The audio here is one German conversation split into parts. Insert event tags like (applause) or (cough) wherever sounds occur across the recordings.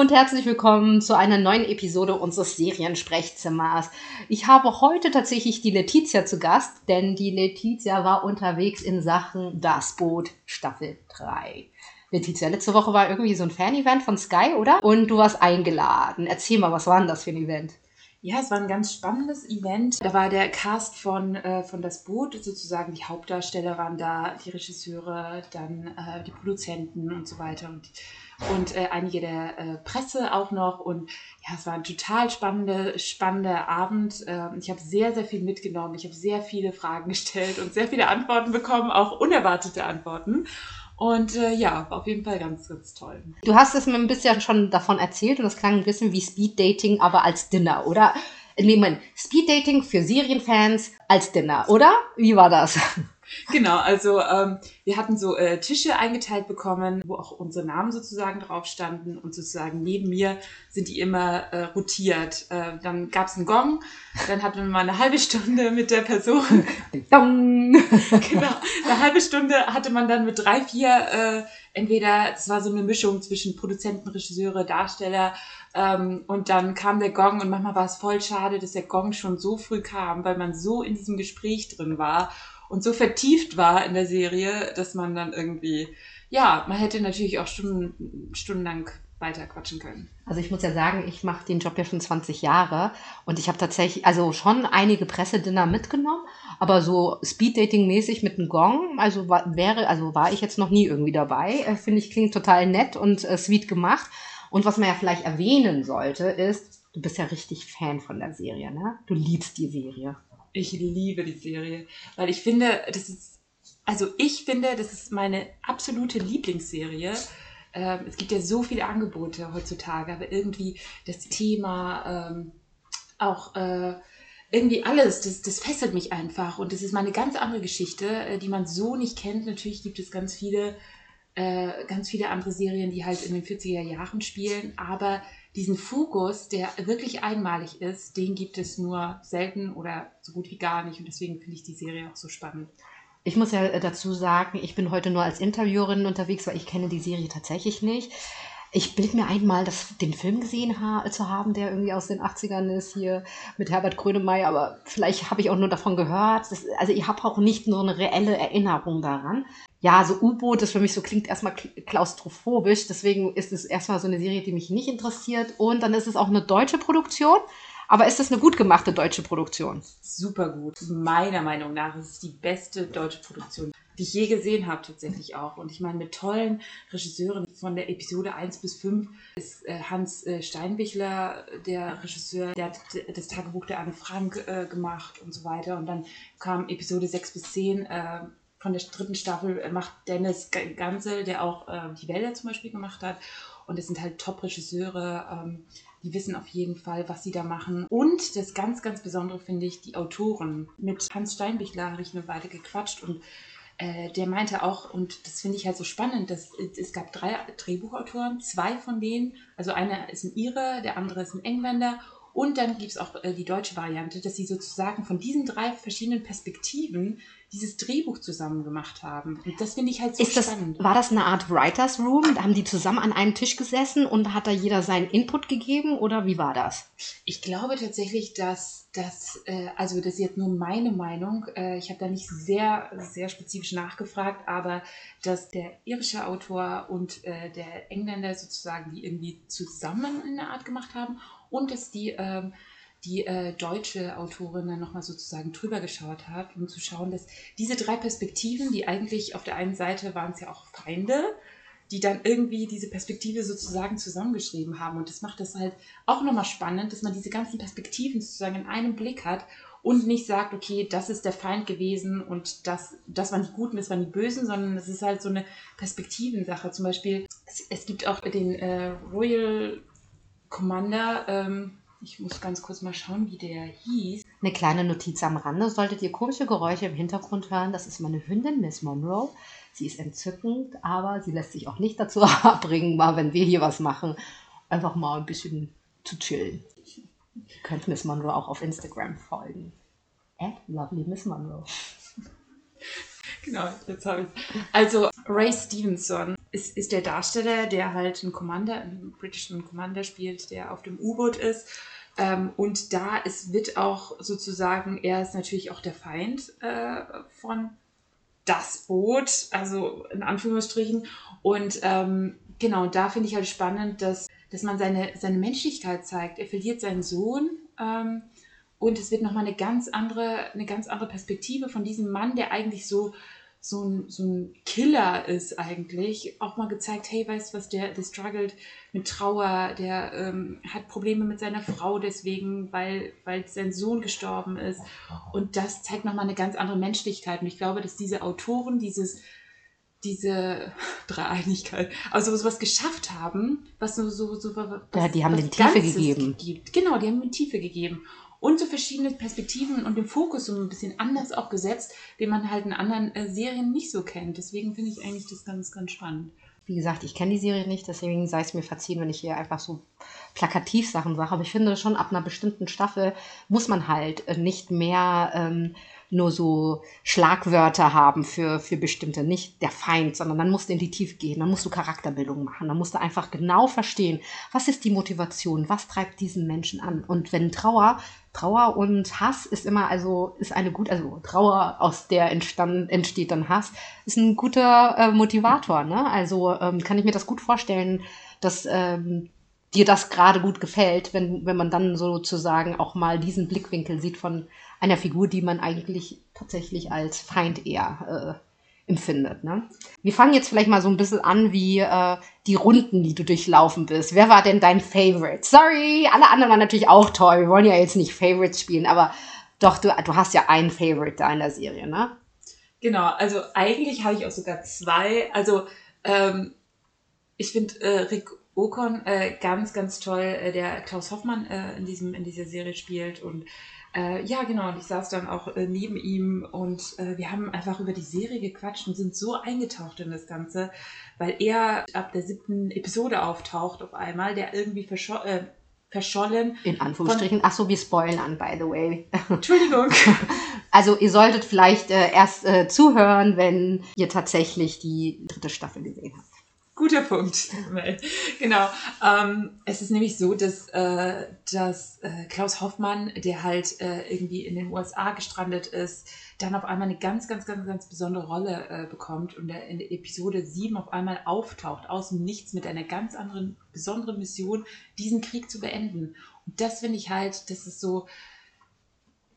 und herzlich willkommen zu einer neuen Episode unseres Seriensprechzimmers. Ich habe heute tatsächlich die Letizia zu Gast, denn die Letizia war unterwegs in Sachen Das Boot Staffel 3. Letizia, letzte Woche war irgendwie so ein Fan-Event von Sky, oder? Und du warst eingeladen. Erzähl mal, was war denn das für ein Event? Ja, es war ein ganz spannendes Event. Da war der Cast von, äh, von Das Boot, sozusagen die Hauptdarsteller waren da, die Regisseure, dann äh, die Produzenten und so weiter. Und und äh, einige der äh, Presse auch noch. Und ja, es war ein total spannender, spannender Abend. Äh, ich habe sehr, sehr viel mitgenommen. Ich habe sehr viele Fragen (laughs) gestellt und sehr viele Antworten bekommen, auch unerwartete Antworten. Und äh, ja, auf jeden Fall ganz, ganz toll. Du hast es mir ein bisschen schon davon erzählt und das klang ein bisschen wie Speed Dating, aber als Dinner, oder? Nee, Moment, Speed Dating für Serienfans als Dinner, oder? Wie war das? Genau, also ähm, wir hatten so äh, Tische eingeteilt bekommen, wo auch unsere Namen sozusagen drauf standen und sozusagen neben mir sind die immer äh, rotiert. Äh, dann gab es einen Gong, dann hatten wir mal eine halbe Stunde mit der Person. (laughs) Dong. (laughs) genau, eine halbe Stunde hatte man dann mit drei, vier, äh, entweder, es war so eine Mischung zwischen Produzenten, Regisseure, Darsteller ähm, und dann kam der Gong und manchmal war es voll schade, dass der Gong schon so früh kam, weil man so in diesem Gespräch drin war und so vertieft war in der Serie, dass man dann irgendwie, ja, man hätte natürlich auch Stunden, stundenlang weiter quatschen können. Also ich muss ja sagen, ich mache den Job ja schon 20 Jahre und ich habe tatsächlich, also schon einige Pressedinner mitgenommen, aber so Speeddating-mäßig mit einem Gong, also war, wäre, also war ich jetzt noch nie irgendwie dabei. Äh, Finde ich klingt total nett und äh, sweet gemacht. Und was man ja vielleicht erwähnen sollte, ist, du bist ja richtig Fan von der Serie, ne? Du liebst die Serie. Ich liebe die Serie, weil ich finde, das ist, also ich finde, das ist meine absolute Lieblingsserie. Ähm, es gibt ja so viele Angebote heutzutage, aber irgendwie das Thema, ähm, auch äh, irgendwie alles, das, das fesselt mich einfach und das ist mal eine ganz andere Geschichte, äh, die man so nicht kennt. Natürlich gibt es ganz viele, äh, ganz viele andere Serien, die halt in den 40er Jahren spielen, aber diesen Fokus, der wirklich einmalig ist, den gibt es nur selten oder so gut wie gar nicht. Und deswegen finde ich die Serie auch so spannend. Ich muss ja dazu sagen, ich bin heute nur als Interviewerin unterwegs, weil ich kenne die Serie tatsächlich nicht. Ich bilde mir einmal, das, den Film gesehen ha zu haben, der irgendwie aus den 80ern ist, hier mit Herbert Grönemeyer, aber vielleicht habe ich auch nur davon gehört. Das, also ich habe auch nicht nur eine reelle Erinnerung daran ja, so U-Boot, das für mich so klingt erstmal klaustrophobisch. Deswegen ist es erstmal so eine Serie, die mich nicht interessiert. Und dann ist es auch eine deutsche Produktion. Aber ist es eine gut gemachte deutsche Produktion? Super gut. Meiner Meinung nach ist es die beste deutsche Produktion, die ich je gesehen habe, tatsächlich auch. Und ich meine, mit tollen Regisseuren von der Episode 1 bis 5 ist äh, Hans äh, Steinbichler, der Regisseur, der hat das Tagebuch der Anne Frank äh, gemacht und so weiter. Und dann kam Episode 6 bis 10 von der dritten Staffel äh, macht Dennis Gansel, der auch äh, die Wälder zum Beispiel gemacht hat. Und es sind halt Top-Regisseure, ähm, die wissen auf jeden Fall, was sie da machen. Und das ganz, ganz Besondere finde ich, die Autoren. Mit Hans Steinbichler habe ich eine Weile gequatscht und äh, der meinte auch, und das finde ich halt so spannend, dass es gab drei Drehbuchautoren, zwei von denen, also einer ist ein Ire, der andere ist ein Engländer und dann gibt es auch äh, die deutsche Variante, dass sie sozusagen von diesen drei verschiedenen Perspektiven dieses Drehbuch zusammen gemacht haben. Und das finde ich halt so Ist spannend. Das, war das eine Art Writers Room? Da haben die zusammen an einem Tisch gesessen und hat da jeder seinen Input gegeben oder wie war das? Ich glaube tatsächlich, dass das, äh, also das ist jetzt nur meine Meinung, äh, ich habe da nicht sehr, sehr spezifisch nachgefragt, aber dass der irische Autor und äh, der Engländer sozusagen die irgendwie zusammen in der Art gemacht haben und dass die ähm, die äh, deutsche Autorin dann nochmal sozusagen drüber geschaut hat, um zu schauen, dass diese drei Perspektiven, die eigentlich auf der einen Seite waren es ja auch Feinde, die dann irgendwie diese Perspektive sozusagen zusammengeschrieben haben. Und das macht das halt auch nochmal spannend, dass man diese ganzen Perspektiven sozusagen in einem Blick hat und nicht sagt, okay, das ist der Feind gewesen und das, das waren die Guten, das waren die Bösen, sondern es ist halt so eine Perspektivensache. Zum Beispiel, es, es gibt auch den äh, Royal Commander, ähm, ich muss ganz kurz mal schauen, wie der hieß. Eine kleine Notiz am Rande. Solltet ihr komische Geräusche im Hintergrund hören, das ist meine Hündin Miss Monroe. Sie ist entzückend, aber sie lässt sich auch nicht dazu (laughs) abbringen, mal wenn wir hier was machen, einfach mal ein bisschen zu chillen. Ihr könnt Miss Monroe auch auf Instagram folgen. At Lovely Miss Monroe. Genau, jetzt habe ich Also Ray Stevenson ist, ist der Darsteller, der halt einen Commander, einen britischen Commander spielt, der auf dem U-Boot ist. Ähm, und da ist, wird auch sozusagen, er ist natürlich auch der Feind äh, von das Boot, also in Anführungsstrichen. Und ähm, genau, da finde ich halt spannend, dass, dass man seine, seine Menschlichkeit zeigt. Er verliert seinen Sohn ähm, und es wird nochmal eine ganz andere, eine ganz andere Perspektive von diesem Mann, der eigentlich so so ein, so ein Killer ist eigentlich, auch mal gezeigt, hey, weißt du was, der, der struggelt mit Trauer, der ähm, hat Probleme mit seiner Frau deswegen, weil, weil sein Sohn gestorben ist. Und das zeigt nochmal eine ganz andere Menschlichkeit. Und ich glaube, dass diese Autoren dieses, diese (laughs) Dreieinigkeit, also sowas geschafft haben, was so, so, so was, ja, die haben den Tiefe gegeben. Gibt. Genau, die haben den Tiefe gegeben und so verschiedene Perspektiven und den Fokus so ein bisschen anders auch gesetzt, den man halt in anderen äh, Serien nicht so kennt. Deswegen finde ich eigentlich das ganz, ganz spannend. Wie gesagt, ich kenne die Serie nicht, deswegen sei es mir verziehen, wenn ich hier einfach so plakativ Sachen sage. Aber ich finde schon, ab einer bestimmten Staffel muss man halt äh, nicht mehr ähm, nur so Schlagwörter haben für, für bestimmte, nicht der Feind, sondern dann musst du in die Tiefe gehen, dann musst du Charakterbildung machen, dann musst du einfach genau verstehen, was ist die Motivation, was treibt diesen Menschen an. Und wenn Trauer, Trauer und Hass ist immer, also ist eine gute, also Trauer, aus der entstand, entsteht dann Hass, ist ein guter äh, Motivator. Ne? Also ähm, kann ich mir das gut vorstellen, dass ähm, dir das gerade gut gefällt, wenn, wenn man dann sozusagen auch mal diesen Blickwinkel sieht von einer Figur, die man eigentlich tatsächlich als Feind eher äh, empfindet. Ne? Wir fangen jetzt vielleicht mal so ein bisschen an, wie äh, die Runden, die du durchlaufen bist. Wer war denn dein Favorite? Sorry, alle anderen waren natürlich auch toll. Wir wollen ja jetzt nicht Favorites spielen, aber doch, du, du hast ja einen Favorite da in der Serie, ne? Genau, also eigentlich habe ich auch sogar zwei. Also ähm, ich finde äh, Rick Ocon äh, ganz, ganz toll, äh, der Klaus Hoffmann äh, in, diesem, in dieser Serie spielt. Und äh, ja, genau, und ich saß dann auch äh, neben ihm und äh, wir haben einfach über die Serie gequatscht und sind so eingetaucht in das Ganze, weil er ab der siebten Episode auftaucht auf einmal, der irgendwie verscho verschollen. In Anführungsstrichen. Ach so, wir spoilern, by the way. (laughs) Entschuldigung. Also ihr solltet vielleicht erst zuhören, wenn ihr tatsächlich die dritte Staffel gesehen habt. Guter Punkt. genau. Ähm, es ist nämlich so, dass, äh, dass äh, Klaus Hoffmann, der halt äh, irgendwie in den USA gestrandet ist, dann auf einmal eine ganz, ganz, ganz, ganz besondere Rolle äh, bekommt und der in der Episode 7 auf einmal auftaucht, aus dem Nichts mit einer ganz anderen, besonderen Mission, diesen Krieg zu beenden. Und das finde ich halt, das ist so,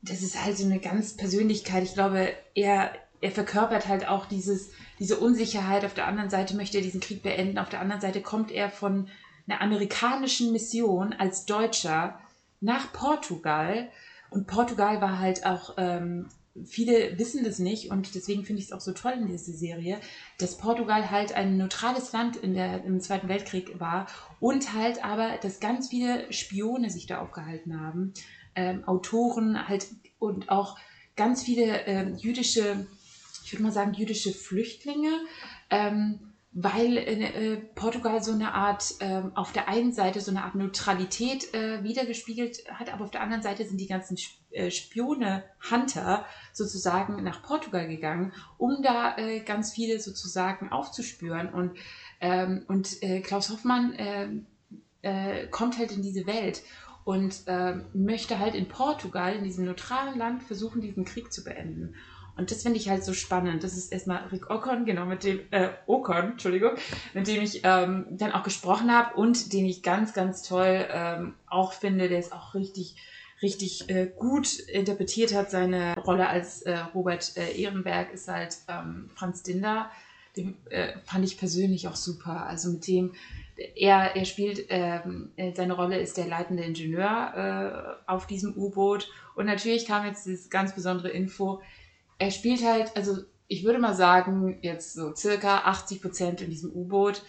das ist halt so eine ganz Persönlichkeit. Ich glaube, er, er verkörpert halt auch dieses diese Unsicherheit. Auf der anderen Seite möchte er diesen Krieg beenden. Auf der anderen Seite kommt er von einer amerikanischen Mission als Deutscher nach Portugal. Und Portugal war halt auch, ähm, viele wissen das nicht und deswegen finde ich es auch so toll in dieser Serie, dass Portugal halt ein neutrales Land in der, im Zweiten Weltkrieg war und halt aber, dass ganz viele Spione sich da aufgehalten haben, ähm, Autoren halt und auch ganz viele ähm, jüdische ich würde mal sagen, jüdische Flüchtlinge, ähm, weil äh, Portugal so eine Art, äh, auf der einen Seite so eine Art Neutralität äh, wiedergespiegelt hat, aber auf der anderen Seite sind die ganzen äh, Spione, Hunter sozusagen nach Portugal gegangen, um da äh, ganz viele sozusagen aufzuspüren. Und, ähm, und äh, Klaus Hoffmann ähm, kommt halt in diese Welt und ähm, möchte halt in Portugal, in diesem neutralen Land, versuchen, diesen Krieg zu beenden. Und das finde ich halt so spannend. Das ist erstmal Rick Ocon, genau, mit dem, äh, Ocon, Entschuldigung, mit dem ich ähm, dann auch gesprochen habe und den ich ganz, ganz toll ähm, auch finde. Der ist auch richtig, richtig äh, gut interpretiert hat. Seine Rolle als äh, Robert äh, Ehrenberg ist halt ähm, Franz Dinder. Den äh, fand ich persönlich auch super. Also mit dem, er, er spielt, ähm, äh, seine Rolle ist der leitende Ingenieur äh, auf diesem U-Boot. Und natürlich kam jetzt dieses ganz besondere Info, er spielt halt, also ich würde mal sagen, jetzt so circa 80 Prozent in diesem U-Boot.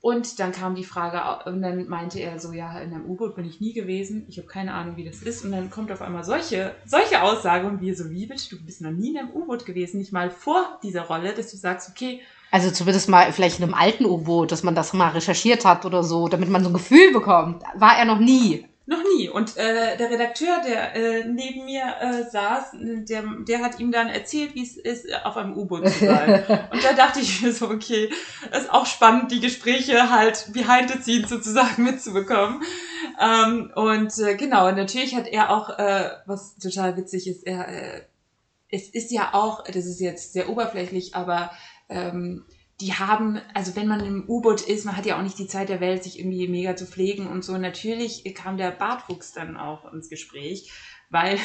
Und dann kam die Frage, und dann meinte er so, ja, in einem U-Boot bin ich nie gewesen, ich habe keine Ahnung, wie das ist. Und dann kommt auf einmal solche, solche Aussage und wir so, wie bitte, du bist noch nie in einem U-Boot gewesen, nicht mal vor dieser Rolle, dass du sagst, okay. Also zumindest mal vielleicht in einem alten U-Boot, dass man das mal recherchiert hat oder so, damit man so ein Gefühl bekommt. War er noch nie. Noch nie. Und äh, der Redakteur, der äh, neben mir äh, saß, der, der hat ihm dann erzählt, wie es ist, auf einem U-Boot zu sein. (laughs) und da dachte ich mir so, okay, ist auch spannend, die Gespräche halt behind the scenes sozusagen (laughs) mitzubekommen. Ähm, und äh, genau, und natürlich hat er auch, äh, was total witzig ist, er, äh, es ist ja auch, das ist jetzt sehr oberflächlich, aber ähm, die haben, also wenn man im U-Boot ist, man hat ja auch nicht die Zeit der Welt, sich irgendwie mega zu pflegen und so. Natürlich kam der Bartwuchs dann auch ins Gespräch, weil,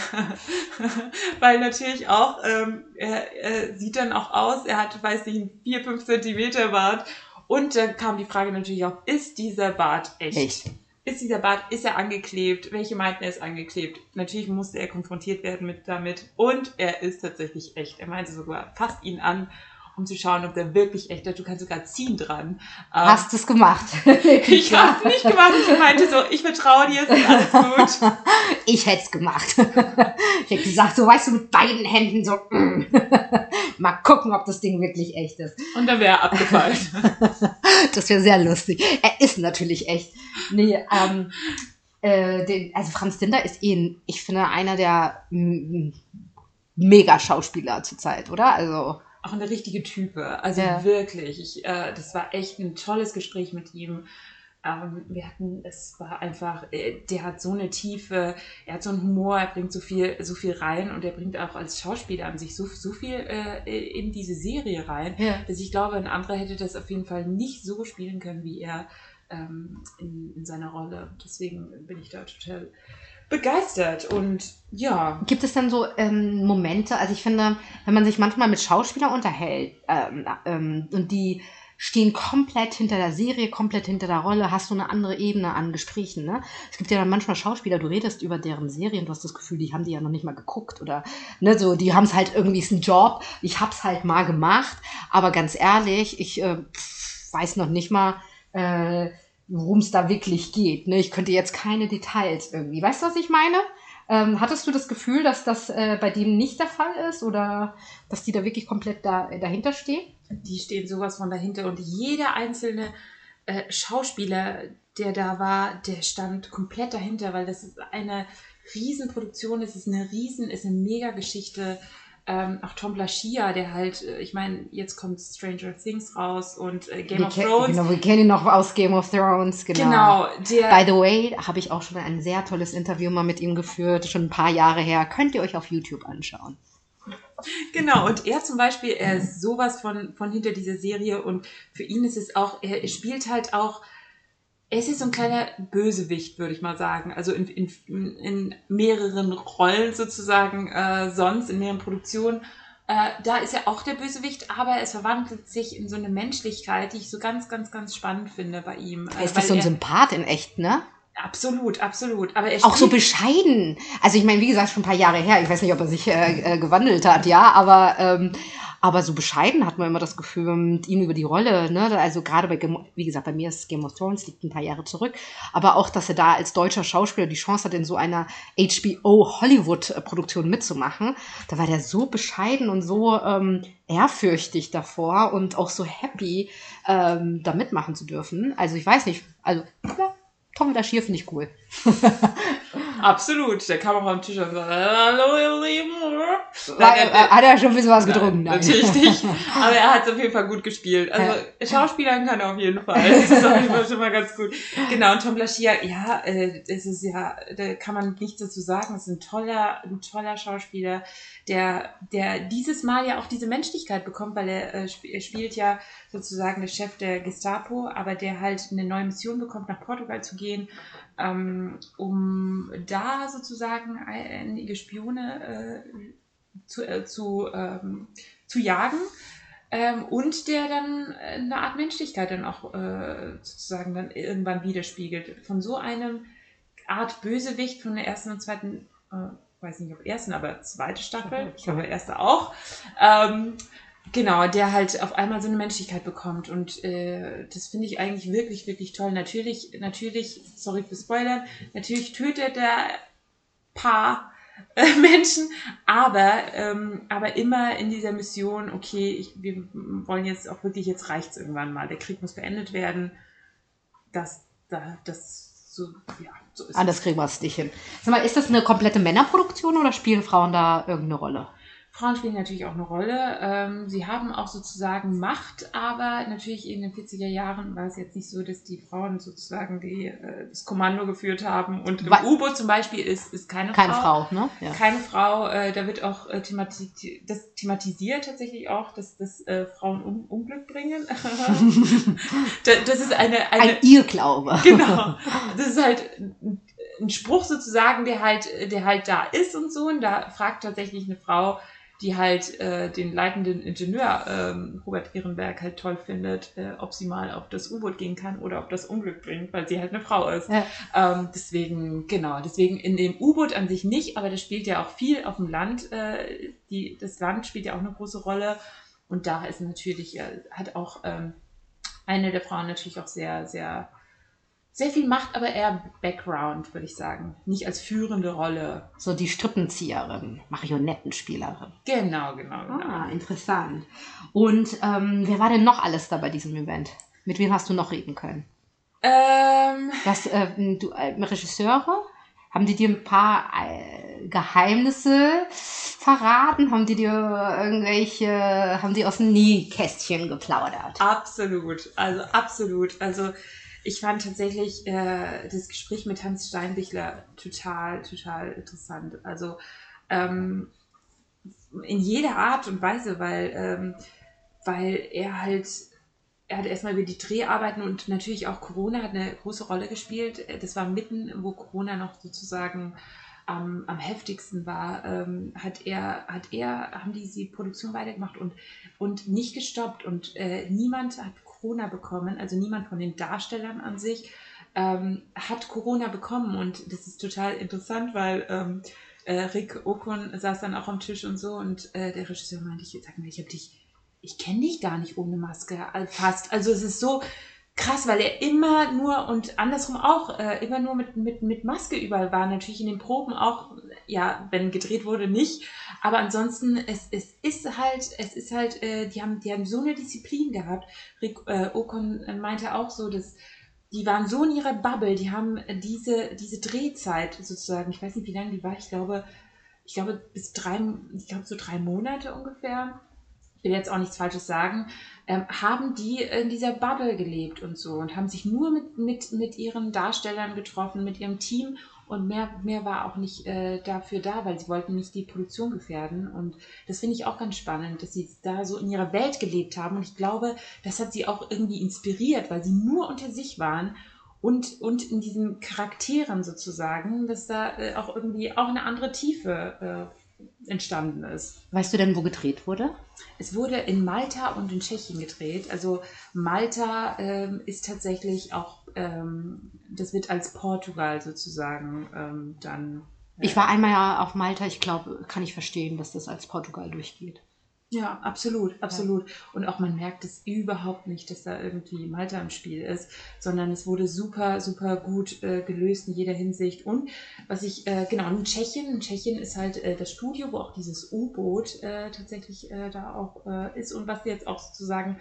(laughs) weil natürlich auch, ähm, er, er sieht dann auch aus, er hat, weiß nicht, einen 4, 5 Zentimeter Bart. Und dann kam die Frage natürlich auch, ist dieser Bart echt? Echt? Ist dieser Bart, ist er angeklebt? Welche meinten, er ist angeklebt? Natürlich musste er konfrontiert werden mit damit. Und er ist tatsächlich echt. Er meinte sogar, fasst ihn an um zu schauen, ob der wirklich echt ist. Du kannst sogar ziehen dran. Ähm, Hast du es gemacht? (laughs) (laughs) ich habe es nicht gemacht. Ich meinte so, ich vertraue dir, es ist alles gut. (laughs) ich hätte es gemacht. ich hätte gesagt, so weißt du, mit beiden Händen so, mm. mal gucken, ob das Ding wirklich echt ist. Und dann wäre er abgefallen. das wäre sehr lustig. Er ist natürlich echt. Nee, ähm, äh, den, also Franz Dinder ist eh, ich finde, einer der mega Schauspieler zurzeit, oder? Also auch eine richtige Type. Also ja. wirklich. Ich, äh, das war echt ein tolles Gespräch mit ihm. Ähm, wir hatten, es war einfach, äh, der hat so eine Tiefe, er hat so einen Humor, er bringt so viel, so viel rein und er bringt auch als Schauspieler an sich so, so viel äh, in diese Serie rein, ja. dass ich glaube, ein anderer hätte das auf jeden Fall nicht so spielen können wie er ähm, in, in seiner Rolle. Deswegen bin ich da total begeistert und ja. Gibt es dann so ähm, Momente, also ich finde, wenn man sich manchmal mit Schauspielern unterhält ähm, ähm, und die stehen komplett hinter der Serie, komplett hinter der Rolle, hast du eine andere Ebene an Gesprächen. Ne? Es gibt ja dann manchmal Schauspieler, du redest über deren Serien, du hast das Gefühl, die haben die ja noch nicht mal geguckt oder ne, so, die haben es halt irgendwie, ist ein Job, ich hab's halt mal gemacht, aber ganz ehrlich, ich äh, weiß noch nicht mal, äh, worum es da wirklich geht. Ne? Ich könnte jetzt keine Details irgendwie. Weißt du, was ich meine? Ähm, hattest du das Gefühl, dass das äh, bei denen nicht der Fall ist oder dass die da wirklich komplett da, dahinter stehen? Die stehen sowas von dahinter und jeder einzelne äh, Schauspieler, der da war, der stand komplett dahinter, weil das ist eine Riesenproduktion, es ist eine Riesen, ist eine Mega-Geschichte ähm, auch Tom Blachia, der halt, äh, ich meine, jetzt kommt Stranger Things raus und äh, Game wir of Thrones. Genau, wir kennen ihn noch aus Game of Thrones, genau. Genau. Der, By the way, habe ich auch schon ein sehr tolles Interview mal mit ihm geführt, schon ein paar Jahre her. Könnt ihr euch auf YouTube anschauen. Genau, und er zum Beispiel, er ist sowas von, von hinter dieser Serie und für ihn ist es auch, er spielt halt auch es ist so ein kleiner Bösewicht, würde ich mal sagen. Also in, in, in mehreren Rollen sozusagen, äh, sonst in mehreren Produktionen. Äh, da ist er auch der Bösewicht, aber es verwandelt sich in so eine Menschlichkeit, die ich so ganz, ganz, ganz spannend finde bei ihm. Äh, ist das so ein Sympath in echt, ne? Absolut, absolut. Aber er auch so bescheiden. Also ich meine, wie gesagt, schon ein paar Jahre her. Ich weiß nicht, ob er sich äh, äh gewandelt hat, ja, aber ähm, aber so bescheiden hat man immer das Gefühl mit ihm über die Rolle. Ne? Also gerade bei, wie gesagt, bei mir ist Game of Thrones, liegt ein paar Jahre zurück. Aber auch, dass er da als deutscher Schauspieler die Chance hat, in so einer HBO-Hollywood-Produktion mitzumachen. Da war der so bescheiden und so ähm, ehrfürchtig davor und auch so happy, ähm, da mitmachen zu dürfen. Also ich weiß nicht, also ja, Tom Daschier finde ich cool. (laughs) Absolut. Der kam auch am Tisch und so, hallo ihr Lieben. Nein, äh, hat er schon ein bisschen was getrunken? Nein, natürlich nicht. (laughs) Aber er hat es auf jeden Fall gut gespielt. Also ja. Schauspielern kann er auf jeden Fall. Das ist auf jeden Fall schon mal ganz gut. Genau, und Tom Lashia, ja, äh, es ist ja, da kann man nichts dazu sagen. Es ist ein toller, ein toller Schauspieler, der, der dieses Mal ja auch diese Menschlichkeit bekommt, weil er, äh, er spielt ja sozusagen der Chef der Gestapo, aber der halt eine neue Mission bekommt, nach Portugal zu gehen ähm, um da sozusagen einige Spione äh, zu, äh, zu, ähm, zu jagen. Ähm, und der dann eine Art Menschlichkeit dann auch äh, sozusagen dann irgendwann widerspiegelt. Von so einem Art Bösewicht von der ersten und zweiten, äh, weiß nicht ob ersten, aber zweite Staffel, ich glaube erste auch, ähm, Genau, der halt auf einmal so eine Menschlichkeit bekommt. Und äh, das finde ich eigentlich wirklich, wirklich toll. Natürlich, natürlich, sorry für Spoilern, natürlich tötet der paar äh, (laughs) Menschen, aber, ähm, aber immer in dieser Mission, okay, ich, wir wollen jetzt auch wirklich, jetzt reicht irgendwann mal. Der Krieg muss beendet werden. Das, das, das so, ja, so ist Anders kriegen wir es nicht hin. Sag mal, ist das eine komplette Männerproduktion oder spielen Frauen da irgendeine Rolle? Frauen spielen natürlich auch eine Rolle. Ähm, sie haben auch sozusagen Macht, aber natürlich in den 40er Jahren war es jetzt nicht so, dass die Frauen sozusagen die, äh, das Kommando geführt haben. Und im U-Boot zum Beispiel ist, ist keine, Keine Frau. Frau, ne? Ja. Keine Frau, äh, da wird auch äh, themati das thematisiert tatsächlich auch, dass, dass äh, Frauen um Unglück bringen. (laughs) Da- das ist eine, eine Ein Irrglaube. genau. Das ist halt ein- ein Spruch sozusagen, der halt, der halt da ist und so. Und da fragt tatsächlich eine Frau, die halt äh, den leitenden Ingenieur ähm, Robert Ehrenberg halt toll findet, äh, ob sie mal auf das U-Boot gehen kann oder ob das Unglück bringt, weil sie halt eine Frau ist. Ja. Ähm, deswegen, genau, deswegen in dem U-Boot an sich nicht, aber das spielt ja auch viel auf dem Land. Äh, die, das Land spielt ja auch eine große Rolle. Und da ist natürlich, äh, hat auch ähm, eine der Frauen natürlich auch sehr, sehr, sehr viel Macht, aber eher Background, würde ich sagen. Nicht als führende Rolle. So die Strippenzieherin, Marionettenspielerin. Genau, genau, genau. Ah, interessant. Und ähm, wer war denn noch alles da bei diesem Event? Mit wem hast du noch reden können? Ähm, Was, äh, du, äh, Regisseure? Haben die dir ein paar äh, Geheimnisse verraten? Haben die dir irgendwelche, haben die aus dem Nähkästchen geplaudert? Absolut, also absolut. Also ich fand tatsächlich äh, das Gespräch mit Hans Steinbichler total, total interessant. Also ähm, in jeder Art und Weise, weil, ähm, weil er halt, er hat erstmal über die Dreharbeiten und natürlich auch Corona hat eine große Rolle gespielt. Das war mitten, wo Corona noch sozusagen am, am heftigsten war, ähm, hat er, hat er, haben die die Produktion weitergemacht und, und nicht gestoppt und äh, niemand hat Corona bekommen, also niemand von den Darstellern an sich ähm, hat Corona bekommen und das ist total interessant, weil ähm, äh, Rick Okon saß dann auch am Tisch und so und äh, der Regisseur meinte, ich sag mal, ich habe dich, ich kenne dich gar nicht ohne Maske, äh, fast. Also es ist so krass, weil er immer nur und andersrum auch äh, immer nur mit, mit, mit Maske überall war. Natürlich in den Proben auch, ja, wenn gedreht wurde, nicht. Aber ansonsten, es, es ist halt, es ist halt, äh, die, haben, die haben so eine Disziplin gehabt. Rick äh, Okon meinte auch so, dass die waren so in ihrer Bubble, die haben diese, diese Drehzeit sozusagen, ich weiß nicht, wie lange die war, ich glaube, ich glaube, bis drei, ich glaube, so drei Monate ungefähr, ich will jetzt auch nichts Falsches sagen, ähm, haben die in dieser Bubble gelebt und so und haben sich nur mit, mit, mit ihren Darstellern getroffen, mit ihrem Team und mehr, mehr war auch nicht äh, dafür da, weil sie wollten nicht die Produktion gefährden. Und das finde ich auch ganz spannend, dass sie da so in ihrer Welt gelebt haben. Und ich glaube, das hat sie auch irgendwie inspiriert, weil sie nur unter sich waren und, und in diesen Charakteren sozusagen, dass da äh, auch irgendwie auch eine andere Tiefe äh, entstanden ist. Weißt du denn, wo gedreht wurde? Es wurde in Malta und in Tschechien gedreht. Also Malta ähm, ist tatsächlich auch, ähm, das wird als Portugal sozusagen ähm, dann. äh, Ich war einmal ja auf Malta, ich glaube, kann ich verstehen, dass das als Portugal durchgeht. Ja, absolut, absolut. Und auch man merkt es überhaupt nicht, dass da irgendwie Malta im Spiel ist, sondern es wurde super, super gut äh, gelöst in jeder Hinsicht. Und was ich, äh, genau, in Tschechien, in Tschechien ist halt äh, das Studio, wo auch dieses U-Boot äh, tatsächlich äh, da auch äh, ist und was jetzt auch sozusagen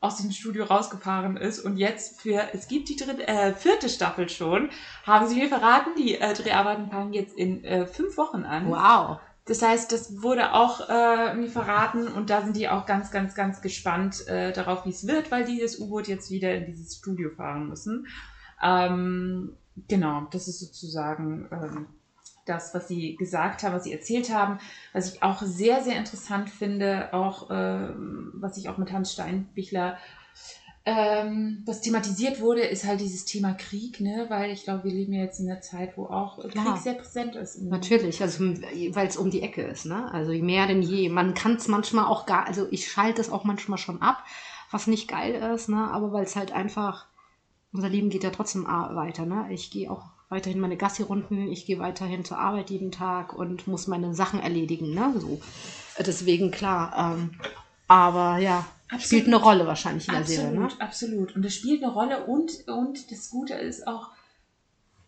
aus dem Studio rausgefahren ist und jetzt für, es gibt die dritte, äh, vierte Staffel schon, haben sie mir verraten, die äh, Dreharbeiten fangen jetzt in äh, fünf Wochen an. Wow. Das heißt, das wurde auch äh, mir verraten und da sind die auch ganz, ganz, ganz gespannt äh, darauf, wie es wird, weil die das U-Boot jetzt wieder in dieses Studio fahren müssen. Ähm, genau, das ist sozusagen ähm, das, was sie gesagt haben, was sie erzählt haben. Was ich auch sehr, sehr interessant finde, auch ähm, was ich auch mit Hans Steinbichler ähm, was thematisiert wurde, ist halt dieses Thema Krieg, ne? weil ich glaube, wir leben ja jetzt in einer Zeit, wo auch. Krieg sehr präsent ist. Natürlich, also weil es um die Ecke ist, ne? Also mehr denn je. Man kann es manchmal auch gar, also ich schalte es auch manchmal schon ab, was nicht geil ist, ne? Aber weil es halt einfach, unser Leben geht ja trotzdem weiter, ne? Ich gehe auch weiterhin meine Gassi-Runden, ich gehe weiterhin zur Arbeit jeden Tag und muss meine Sachen erledigen, ne? So. Deswegen klar. Ähm, aber ja, spielt eine Rolle wahrscheinlich in der absolut, Serie, ne? Absolut. Und das spielt eine Rolle und, und das Gute ist auch,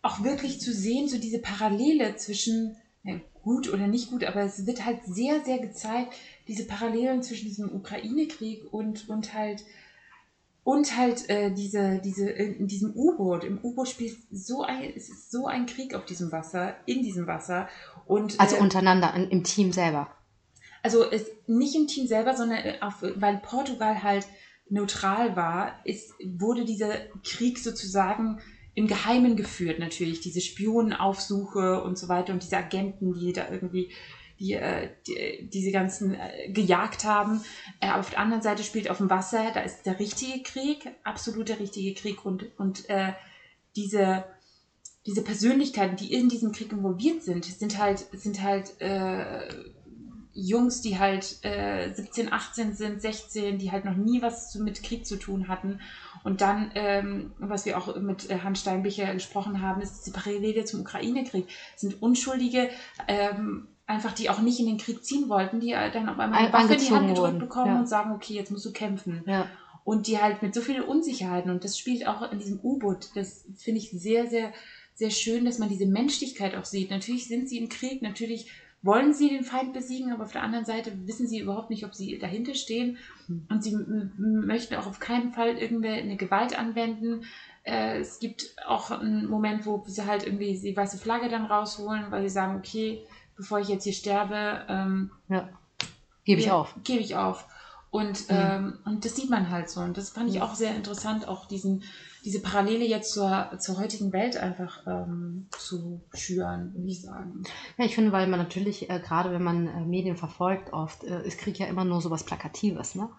auch wirklich zu sehen, so diese Parallele zwischen ja, gut oder nicht gut, aber es wird halt sehr, sehr gezeigt, diese Parallelen zwischen diesem Ukraine-Krieg und, und halt Und halt äh, diese, diese, in diesem U-Boot. Im U-Boot spielt so ein, es ist so ein Krieg auf diesem Wasser, in diesem Wasser. Und, Also äh, untereinander, in, im Team selber. Also es, nicht im Team selber, sondern äh, auf, weil Portugal halt neutral war, ist, wurde dieser Krieg sozusagen im Geheimen geführt natürlich. Diese Spionenaufsuche und so weiter und diese Agenten, die da irgendwie die, äh, die, diese ganzen äh, gejagt haben. Äh, aber auf der anderen Seite spielt auf dem Wasser, da ist der richtige Krieg, absolut der richtige Krieg und, und äh, diese, diese Persönlichkeiten, die in diesem Krieg involviert sind, sind halt, sind halt äh, Jungs, die halt äh, 17, 18 sind, 16, die halt noch nie was zu, mit Krieg zu tun hatten. Und dann, ähm, was wir auch mit äh, Hans Steinbicher gesprochen haben, ist die Parallele zum Ukraine-Krieg. Es sind Unschuldige, ähm, einfach die auch nicht in den Krieg ziehen wollten, die äh, dann auf einmal eine Ein- Waffe in die Hand gedrückt bekommen ja. und sagen, okay, jetzt musst du kämpfen Ja. und die halt mit so vielen Unsicherheiten und das spielt auch in diesem U-Boot. Das finde ich sehr, sehr, sehr schön, dass man diese Menschlichkeit auch sieht. Natürlich sind sie im Krieg, natürlich wollen sie den Feind besiegen, aber auf der anderen Seite wissen sie überhaupt nicht, ob sie dahinter stehen und sie möchten auch auf keinen Fall irgendeine Gewalt anwenden. Äh, es gibt auch einen Moment, wo sie halt irgendwie die weiße Flagge dann rausholen, weil sie sagen, okay, bevor ich jetzt hier sterbe, ähm, ja. Gebe ich ja, auf. Gebe ich auf. Und, Mhm. ähm, und das sieht man halt so. Und das fand ich auch sehr interessant, auch diesen, diese Parallele jetzt zur, zur heutigen Welt einfach ähm, zu schüren, würde ich sagen. Ja, ich finde, weil man natürlich, äh, gerade wenn man äh, Medien verfolgt, oft äh, ist Krieg ja immer nur so was Plakatives, ne?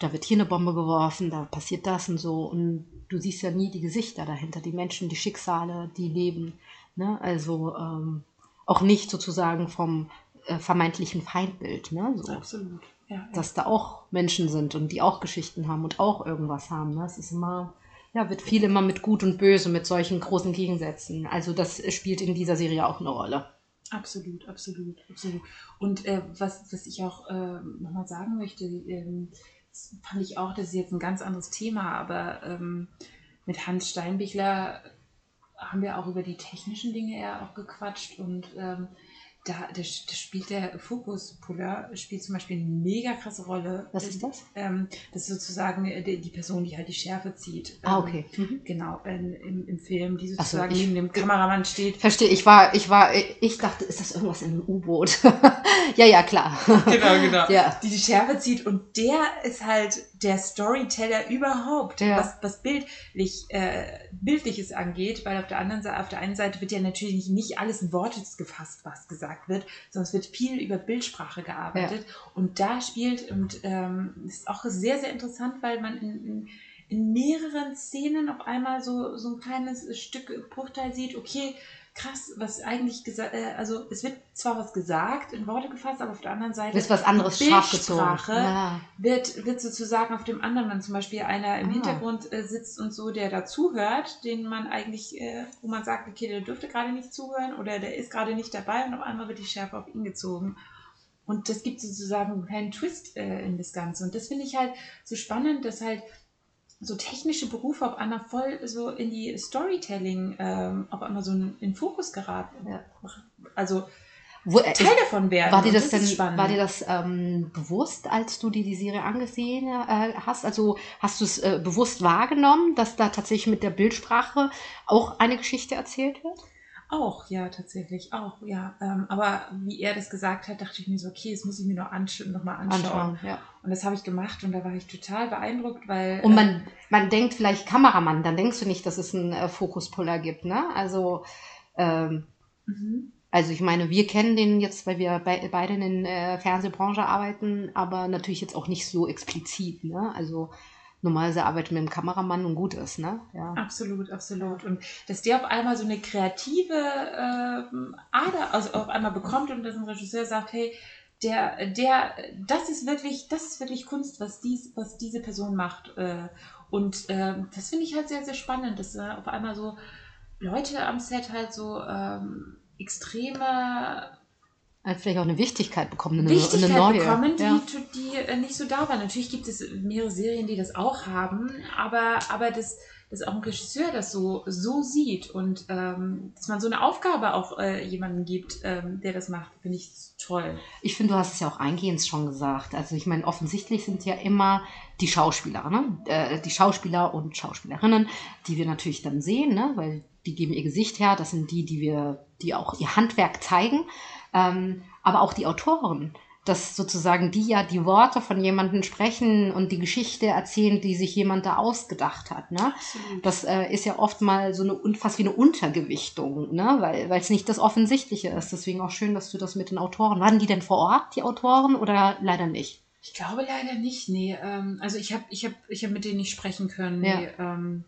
Da wird hier eine Bombe geworfen, da passiert das und so. Und du siehst ja nie die Gesichter dahinter, die Menschen, die Schicksale, die leben. Ne? Also ähm, auch nicht sozusagen vom äh, vermeintlichen Feindbild, ne? So. Absolut. Ja, ja. dass da auch Menschen sind und die auch Geschichten haben und auch irgendwas haben. Ne? Es ist immer, ja, wird viel immer mit Gut und Böse, mit solchen großen Gegensätzen. Also das spielt in dieser Serie auch eine Rolle. Absolut, absolut, absolut. Und äh, was, was ich auch äh, nochmal sagen möchte, ähm, fand ich auch, das ist jetzt ein ganz anderes Thema, aber ähm, mit Hans Steinbichler haben wir auch über die technischen Dinge eher auch gequatscht und ähm, da, da, da spielt der Fokuspuller, spielt zum Beispiel eine mega krasse Rolle. Was ist das? Ähm, das ist sozusagen äh, die, die Person, die halt die Schärfe zieht. Ah, Ähm, okay. Mhm. Genau, in, im, im Film, die Ach so, sozusagen ich- neben dem Kameramann steht. Verstehe, ich war, ich war, ich dachte, ist das irgendwas in einem U-Boot? (laughs) ja, ja, klar. Genau, genau. (laughs) Ja. die die Schärfe zieht und der ist halt der Storyteller überhaupt, Ja. was, was bildlich, äh, bildliches angeht, weil auf der anderen Seite, auf der einen Seite wird ja natürlich nicht, nicht alles in Worte gefasst, was gesagt wird, sondern es wird viel über Bildsprache gearbeitet und da spielt und ähm, ist auch sehr, sehr interessant, weil man in, in, in mehreren Szenen auf einmal so, so ein kleines Stück Bruchteil sieht, okay, krass, was eigentlich gesagt, äh, also es wird zwar was gesagt, in Worte gefasst, aber auf der anderen Seite Ist was anderes scharf gezogen. Ja. wird, wird sozusagen auf dem anderen, wenn zum Beispiel einer im Ah. Hintergrund äh, sitzt und so, der dazuhört, den man eigentlich, äh, wo man sagt, okay, der dürfte gerade nicht zuhören oder der ist gerade nicht dabei und auf einmal wird die Schärfe auf ihn gezogen. Und das gibt sozusagen einen kleinen Twist äh, in das Ganze. Und das finde ich halt so spannend, dass halt so technische Berufe auf einmal voll so in die Storytelling ähm, auf einmal so in, in Fokus geraten. Ja. Also Wo, äh, Teil davon werden. War dir das, ist denn, war dir das ähm, bewusst, als du dir die Serie angesehen äh, hast? Also hast du es äh, bewusst wahrgenommen, dass da tatsächlich mit der Bildsprache auch eine Geschichte erzählt wird? Auch, ja, tatsächlich, auch, ja. Ähm, aber wie er das gesagt hat, dachte ich mir so, okay, das muss ich mir noch, ansch noch mal anschauen. ja. Und das habe ich gemacht und da war ich total beeindruckt, weil. Und ähm, man, man denkt vielleicht Kameramann, dann denkst du nicht, dass es einen äh, Fokuspuller gibt, ne? Also, ähm, mhm. also ich meine, wir kennen den jetzt, weil wir bei, beide in der äh, Fernsehbranche arbeiten, aber natürlich jetzt auch nicht so explizit, ne? Also normalerweise arbeitet mit dem Kameramann und gut ist, ne? Ja. Absolut, absolut. Und dass der auf einmal so eine kreative ähm, Ader also auf einmal bekommt und dass ein Regisseur sagt, hey, der, der, das ist wirklich, das ist wirklich Kunst, was dies, was diese Person macht. Äh, und ähm, das finde ich halt sehr, sehr spannend, dass äh, auf einmal so Leute am Set halt so ähm, extreme vielleicht auch eine Wichtigkeit bekommen, eine, Wichtigkeit eine neue. bekommen, die, ja. die äh, nicht so da war. Natürlich gibt es mehrere Serien, die das auch haben, aber, aber das, dass auch ein Regisseur das so, so sieht und ähm, dass man so eine Aufgabe auch äh, jemandem gibt, ähm, der das macht, finde ich toll. Ich finde, du hast es ja auch eingehend schon gesagt. Also ich meine, offensichtlich sind ja immer die Schauspieler, ne? Äh, die Schauspieler und Schauspielerinnen, die wir natürlich dann sehen, ne? weil die geben ihr Gesicht her. Das sind die, die wir, die auch ihr Handwerk zeigen. Ähm, aber auch die Autoren, dass sozusagen die ja die Worte von jemandem sprechen und die Geschichte erzählen, die sich jemand da ausgedacht hat. Ne? Absolut. Das äh, ist ja oft mal so eine fast wie eine Untergewichtung, ne? weil weil es nicht das Offensichtliche ist. Deswegen auch schön, dass du das mit den Autoren. Waren die denn vor Ort, die Autoren, oder leider nicht? Ich glaube leider nicht, nee. Ähm, also ich habe ich hab, ich hab mit denen nicht sprechen können. Nee, Ja. ähm,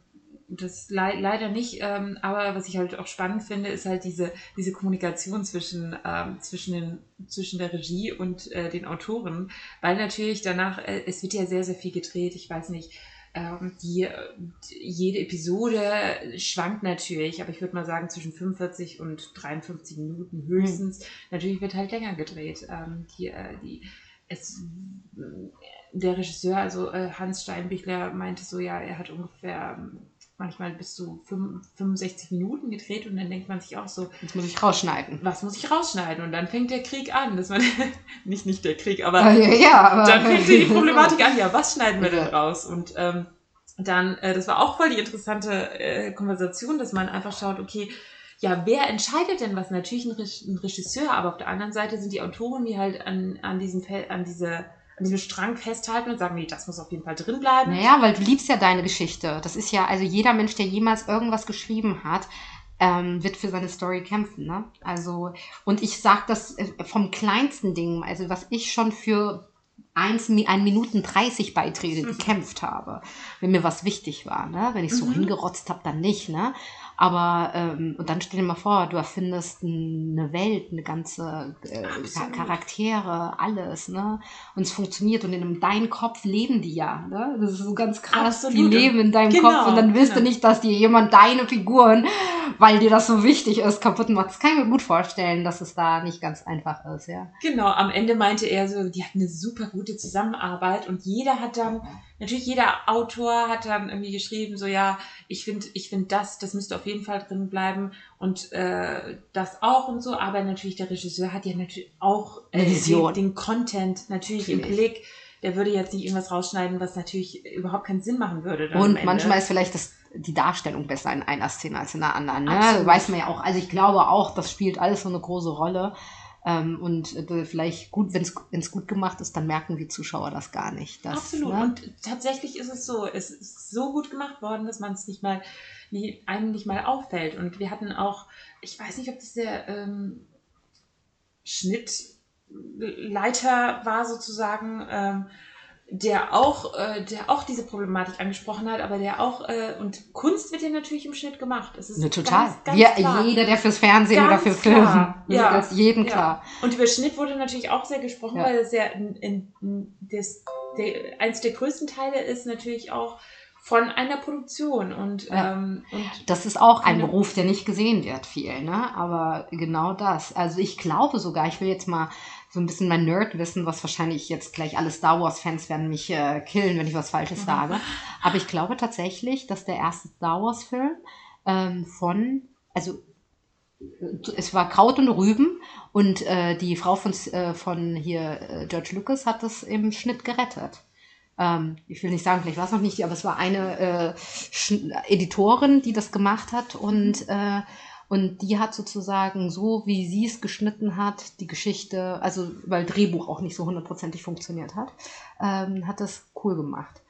das lei leider nicht. Ähm, aber was ich halt auch spannend finde, ist halt diese, diese Kommunikation zwischen, ähm, zwischen, den, zwischen der Regie und äh, den Autoren. Weil natürlich danach, äh, es wird ja sehr, sehr viel gedreht. Ich weiß nicht, ähm, die, äh, jede Episode schwankt natürlich, aber ich würde mal sagen zwischen 45 und 53 Minuten höchstens. Natürlich wird halt länger gedreht. Ähm, die, äh, die, es, der Regisseur, also äh, Hans Steinbichler, meinte so, ja, er hat ungefähr ähm, manchmal bis zu fünf- 65 Minuten gedreht und dann denkt man sich auch so, Das muss ich rausschneiden. was muss ich rausschneiden? Und dann fängt der Krieg an, dass man, (laughs) nicht, nicht der Krieg, aber ja, ja, aber dann fängt die (laughs) Problematik an, ja, was schneiden wir denn raus? Und ähm, dann, äh, das war auch voll die interessante äh, Konversation, dass man einfach schaut, okay, ja, wer entscheidet denn was? Natürlich ein, Reg- ein Regisseur, aber auf der anderen Seite sind die Autoren, die halt an, an, diesem, Fe- an, diese, an diesem Strang festhalten und sagen, nee, das muss auf jeden Fall drin bleiben. Naja, weil du liebst ja deine Geschichte. Das ist ja, also jeder Mensch, der jemals irgendwas geschrieben hat, ähm, wird für seine Story kämpfen. Ne? Also, und ich sag das äh, vom kleinsten Ding, also was ich schon für 1, Mi- 1 Minuten 30 Beiträge (laughs) gekämpft habe, wenn mir was wichtig war. Ne? Wenn ich so Mhm. hingerotzt habe, dann nicht. Ne? Aber, ähm, und dann stell dir mal vor, du erfindest eine Welt, eine ganze äh. Charaktere, alles, ne? Und es funktioniert und in deinem Kopf leben die ja, ne? Das ist so ganz krass. Absolut. Die leben in deinem Genau, Kopf und dann willst du genau. nicht, dass dir jemand deine Figuren, weil dir das so wichtig ist, kaputt macht. Das kann ich mir gut vorstellen, dass es da nicht ganz einfach ist, ja. Genau, am Ende meinte er so, die hatten eine super gute Zusammenarbeit und jeder hat dann, natürlich jeder Autor hat dann irgendwie geschrieben, so ja, ich finde, ich finde das, das müsste auf jeden Fall drin bleiben und äh, das auch und so, aber natürlich der Regisseur hat ja natürlich auch äh. Den, den Content natürlich im Natürlich. Blick. Der würde jetzt nicht irgendwas rausschneiden, was natürlich überhaupt keinen Sinn machen würde. Und manchmal ist vielleicht das, die Darstellung besser in einer Szene als in der anderen. Ne? Weiß man ja auch. Also ich glaube auch, das spielt alles so eine große Rolle. Ähm, und äh, vielleicht gut, wenn es gut gemacht ist, dann merken die Zuschauer das gar nicht. Das, Absolut. Ne? Und tatsächlich ist es so, es ist so gut gemacht worden, dass man es nicht mal, nie, einem nicht mal auffällt. Und wir hatten auch, ich weiß nicht, ob das der ähm, Schnittleiter war sozusagen, ähm, der auch, äh, der auch diese Problematik angesprochen hat, aber der auch, äh, und Kunst wird ja natürlich im Schnitt gemacht. Es ist Ne, total. Ganz, ganz Wir, klar. jeder, der fürs Fernsehen Ganz oder für Film. Ja. das ist jedem Ja. klar. Und über Schnitt wurde natürlich auch sehr gesprochen, Ja. weil es ja in, in, das, der, eins der größten Teile ist natürlich auch von einer Produktion. Und, Ja. ähm, und Das ist auch ein Beruf, der nicht gesehen wird viel, ne? Aber genau das. Also ich glaube sogar, ich will jetzt mal so ein bisschen mein Nerd wissen, was wahrscheinlich jetzt gleich alle Star Wars-Fans werden mich äh, killen, wenn ich was Falsches Mhm. sage. Aber ich glaube tatsächlich, dass der erste Star Wars-Film ähm, von, also äh, es war Kraut und Rüben und äh, die Frau von, äh, von hier äh, George Lucas hat das im Schnitt gerettet. Ähm, ich will nicht sagen, vielleicht war es noch nicht aber es war eine äh, Editorin, die das gemacht hat und, und die hat sozusagen so, wie sie es geschnitten hat, die Geschichte, also weil Drehbuch auch nicht so hundertprozentig funktioniert hat, ähm, hat das cool gemacht.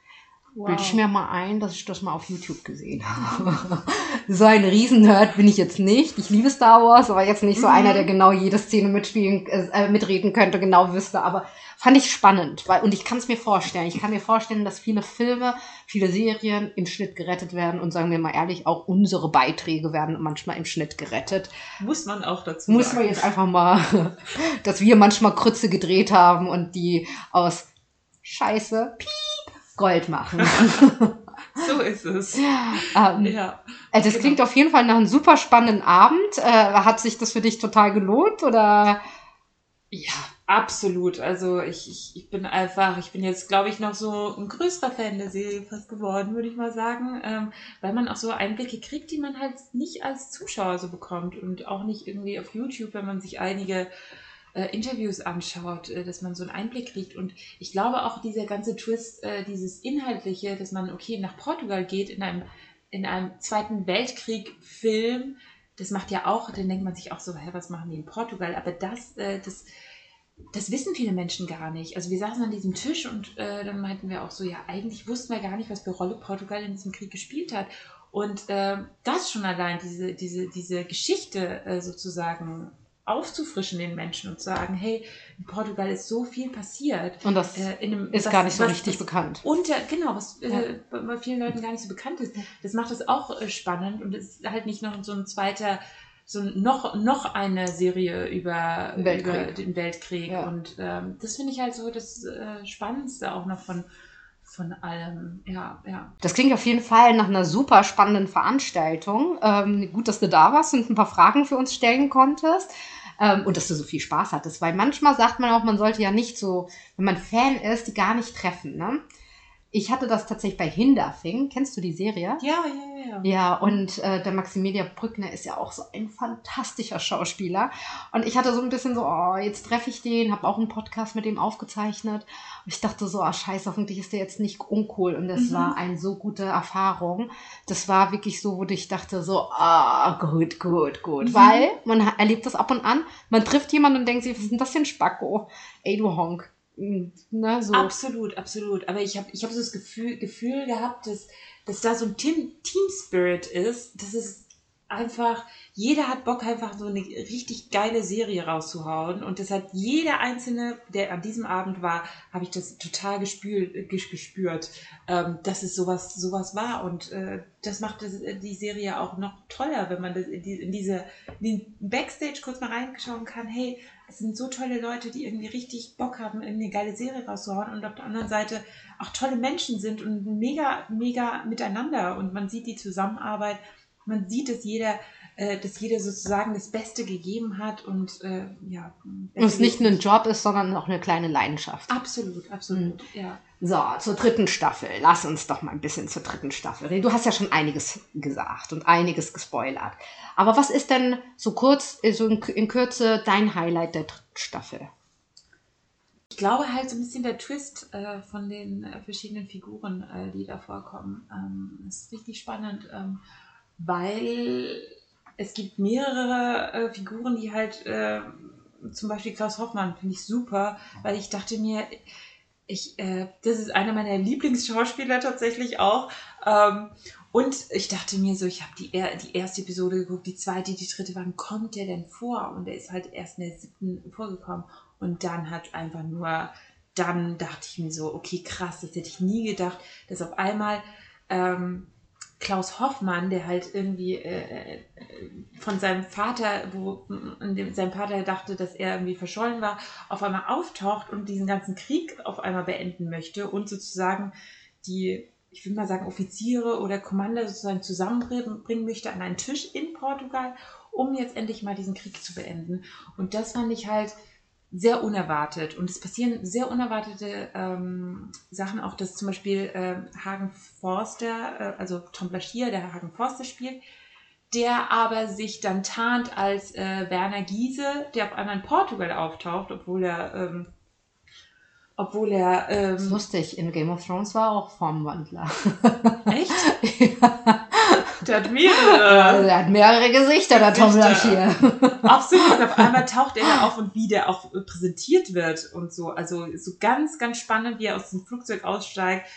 Bilde ich mir mal ein, dass ich das mal auf YouTube gesehen habe. (laughs) so ein Riesen-Nerd bin ich jetzt nicht. Ich liebe Star Wars, aber jetzt nicht so Mhm. einer, der genau jede Szene mitspielen, äh, mitreden könnte, genau wüsste. Aber fand ich spannend. Weil, und ich kann es mir vorstellen. Ich kann mir vorstellen, dass viele Filme, viele Serien im Schnitt gerettet werden. Und sagen wir mal ehrlich, auch unsere Beiträge werden manchmal im Schnitt gerettet. muss man auch dazu Muss sagen. man jetzt einfach mal, (laughs) dass wir manchmal Krütze gedreht haben und die aus Scheiße, Piep, Gold machen. (laughs) So ist es. ähm, Ja. also das genau. klingt auf jeden Fall nach einem super spannenden Abend. Äh, hat sich das für dich total gelohnt oder? Ja, absolut. Also ich, ich, ich bin einfach, ich bin jetzt, glaube ich, noch so ein größerer Fan der Serie fast geworden, würde ich mal sagen, ähm, weil man auch so Einblicke kriegt, die man halt nicht als Zuschauer so bekommt und auch nicht irgendwie auf YouTube, wenn man sich einige äh, Interviews anschaut, äh, dass man so einen Einblick kriegt. Und ich glaube auch dieser ganze Twist, äh, dieses Inhaltliche, dass man, okay, nach Portugal geht in einem, in einem Zweiten Weltkrieg-Film, das macht ja auch, dann denkt man sich auch so, hä, was machen die in Portugal? Aber das, äh, das, das wissen viele Menschen gar nicht. Also wir saßen an diesem Tisch und äh, dann meinten wir auch so, ja, eigentlich wussten wir gar nicht, was für Rolle Portugal in diesem Krieg gespielt hat. Und äh, das schon allein, diese, diese, diese Geschichte äh, sozusagen aufzufrischen den Menschen und zu sagen, hey, in Portugal ist so viel passiert. Und das äh, einem, ist was, gar nicht so was, richtig bekannt. Unter, genau, was äh, ja. äh, bei vielen Leuten gar nicht so bekannt ist. Das macht es auch äh, spannend und es ist halt nicht noch so ein zweiter, so noch, noch eine Serie über, über den Weltkrieg. Ja. Und ähm, das finde ich halt so das äh, Spannendste auch noch von, von allem. Ja, ja. Das klingt auf jeden Fall nach einer super spannenden Veranstaltung. Ähm, gut, dass du da warst und ein paar Fragen für uns stellen konntest. Ähm, und dass du so viel Spaß hattest. Weil manchmal sagt man auch, man sollte ja nicht so, wenn man Fan ist, die gar nicht treffen. Ne? Ich hatte das tatsächlich bei Hinderfing. Kennst du die Serie? Ja, ja, ja. Ja, und äh, der Maximilian Brückner ist ja auch so ein fantastischer Schauspieler. Und ich hatte so ein bisschen so, oh, jetzt treffe ich den, habe auch einen Podcast mit dem aufgezeichnet. Und ich dachte so, ah, oh, scheiße, hoffentlich ist der jetzt nicht uncool. Und das mhm. war eine so gute Erfahrung. Das war wirklich so, wo ich dachte so, ah, oh, gut, gut, gut. Mhm. Weil man erlebt das ab und an. Man trifft jemanden und denkt sich, was ist denn das für ein Spacko? Ey, du Honk. Na, so. Absolut, absolut. Aber ich habe ich hab so das Gefühl, Gefühl gehabt, dass, dass da so ein Team, Team Spirit ist. Das ist einfach, jeder hat Bock, einfach so eine richtig geile Serie rauszuhauen. Und das hat jeder Einzelne, der an diesem Abend war, habe ich das total gespürt, gespürt ähm, dass es sowas, sowas war. Und äh, das macht das, die Serie auch noch toller, wenn man das in, die, in diese in den Backstage kurz mal reinschauen kann. Hey, es sind so tolle Leute, die irgendwie richtig Bock haben, eine geile Serie rauszuhauen. Und auf der anderen Seite auch tolle Menschen sind und mega, mega miteinander. Und man sieht die Zusammenarbeit, man sieht, dass jeder, äh, dass jeder sozusagen das Beste gegeben hat und äh, ja. Und es nicht nur ein Job ist, sondern auch eine kleine Leidenschaft. Absolut, absolut, mhm. ja. So, zur dritten Staffel. Lass uns doch mal ein bisschen zur dritten Staffel reden. Du hast ja schon einiges gesagt und einiges gespoilert. Aber was ist denn so kurz, äh, so in, in Kürze dein Highlight der dritten Staffel? Ich glaube halt so ein bisschen der Twist äh, von den äh, verschiedenen Figuren, äh, die da vorkommen. Ähm, ist richtig spannend, ähm, weil es gibt mehrere äh, Figuren, die halt, äh, zum Beispiel Klaus Hoffmann finde ich super, weil ich dachte mir, ich, äh, das ist einer meiner Lieblingsschauspieler tatsächlich auch. Ähm, und ich dachte mir so, ich habe die, die erste Episode geguckt, die zweite, die dritte, wann kommt der denn vor? Und der ist halt erst in der siebten vorgekommen. Und dann hat einfach nur, dann dachte ich mir so, okay, krass, das hätte ich nie gedacht, dass auf einmal ähm, Klaus Hoffmann, der halt irgendwie äh, äh von seinem Vater, wo dem, sein Vater dachte, dass er irgendwie verschollen war, auf einmal auftaucht und diesen ganzen Krieg auf einmal beenden möchte und sozusagen die, ich will mal sagen, Offiziere oder Commander sozusagen zusammenbringen möchte an einen Tisch in Portugal, um jetzt endlich mal diesen Krieg zu beenden. Und das fand ich halt sehr unerwartet. Und es passieren sehr unerwartete ähm, Sachen, auch dass zum Beispiel äh, Hagen Forster, äh, also Tom Blaschier, der Hagen Forster spielt, der aber sich dann tarnt als äh, Werner Giese, der auf einmal in Portugal auftaucht, obwohl er ähm, obwohl er. Ähm, das ist lustig, in Game of Thrones war auch Formwandler. Echt? ja. (laughs) Der hat mehrere. Also, der hat mehrere Gesichter, der Tom hier. Absolut. Auf einmal taucht er auf und wie der auch präsentiert wird und so. Also so ganz, ganz spannend, wie er aus dem Flugzeug aussteigt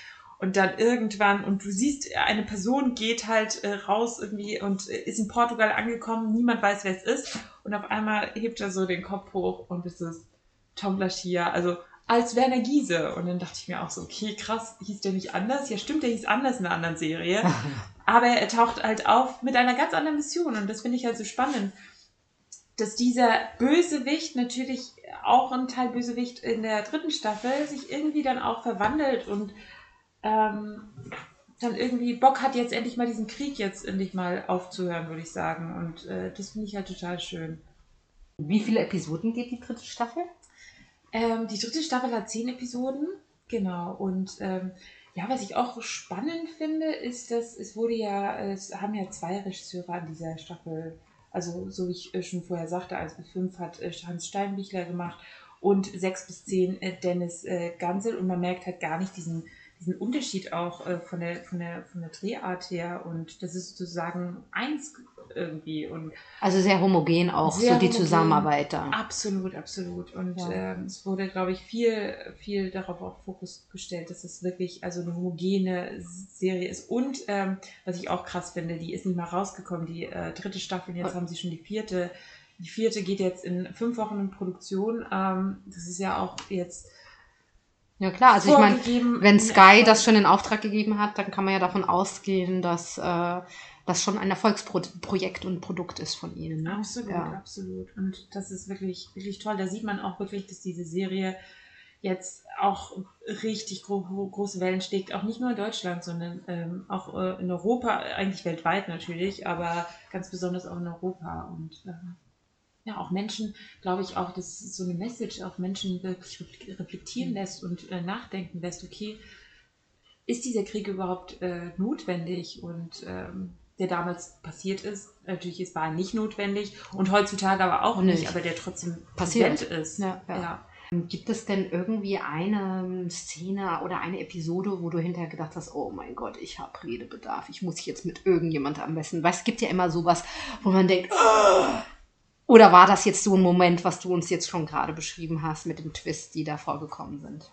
und dann irgendwann und du siehst, eine Person geht halt äh, raus irgendwie und äh, ist in Portugal angekommen, niemand weiß, wer es ist und auf einmal hebt er so den Kopf hoch und es ist Tom Lashia, also als Werner Giese und dann dachte ich mir auch so, okay, krass, hieß der nicht anders? Ja, stimmt, der hieß anders in einer anderen Serie. (laughs) Aber er taucht halt auf mit einer ganz anderen Mission und das finde ich halt so spannend, dass dieser Bösewicht natürlich auch ein Teil Bösewicht in der dritten Staffel sich irgendwie dann auch verwandelt und ähm, dann irgendwie Bock hat, jetzt endlich mal diesen Krieg jetzt endlich mal aufzuhören, würde ich sagen. Und äh, das finde ich halt total schön. Wie viele Episoden geht die dritte Staffel? Ähm, die dritte Staffel hat zehn Episoden, genau. Und ähm, ja, was ich auch spannend finde, ist, dass es wurde ja, es haben ja zwei Regisseure an dieser Staffel, also so wie ich äh, schon vorher sagte, 1 bis 5 hat äh, Hans Steinbichler gemacht und 6 bis 10 äh, Dennis Gansel und man merkt halt gar nicht diesen diesen Unterschied auch äh, von, der, von, der, von der Drehart her und das ist sozusagen eins irgendwie. Und also sehr homogen auch, sehr so die homogen. Zusammenarbeit da. Absolut, absolut. Und ja. ähm, es wurde, glaube ich, viel, viel darauf auch Fokus gestellt, dass es wirklich also eine homogene Serie ist. Und ähm, was ich auch krass finde, die ist nicht mal rausgekommen, die äh, dritte Staffel, jetzt haben sie schon die vierte. Die vierte geht jetzt in fünf Wochen in Produktion. Ähm, das ist ja auch jetzt ja klar, also ich meine, wenn Sky das schon in Auftrag gegeben hat, dann kann man ja davon ausgehen, dass äh, das schon ein Erfolgsprojekt und Produkt ist von ihnen. Ne? Absolut, ja. absolut. Und das ist wirklich, wirklich toll. Da sieht man auch wirklich, dass diese Serie jetzt auch richtig gro große Wellen schlägt. Auch nicht nur in Deutschland, sondern ähm, auch äh, in Europa, eigentlich weltweit natürlich, aber ganz besonders auch in Europa. Und äh, ja, auch Menschen, glaube ich, auch, dass so eine Message auch Menschen wirklich reflektieren mhm. lässt und äh, nachdenken lässt, okay, ist dieser Krieg überhaupt äh, notwendig und ähm, der damals passiert ist, natürlich ist war nicht notwendig und heutzutage aber auch nicht, nicht aber der trotzdem passiert ist. Ja, ja. ja. Gibt es denn irgendwie eine Szene oder eine Episode, wo du hinterher gedacht hast, oh mein Gott, ich habe Redebedarf, ich muss jetzt mit irgendjemandem am besten. Weil es gibt ja immer sowas, wo man denkt, oh, oder war das jetzt so ein Moment, was du uns jetzt schon gerade beschrieben hast mit den Twists, die da vorgekommen sind?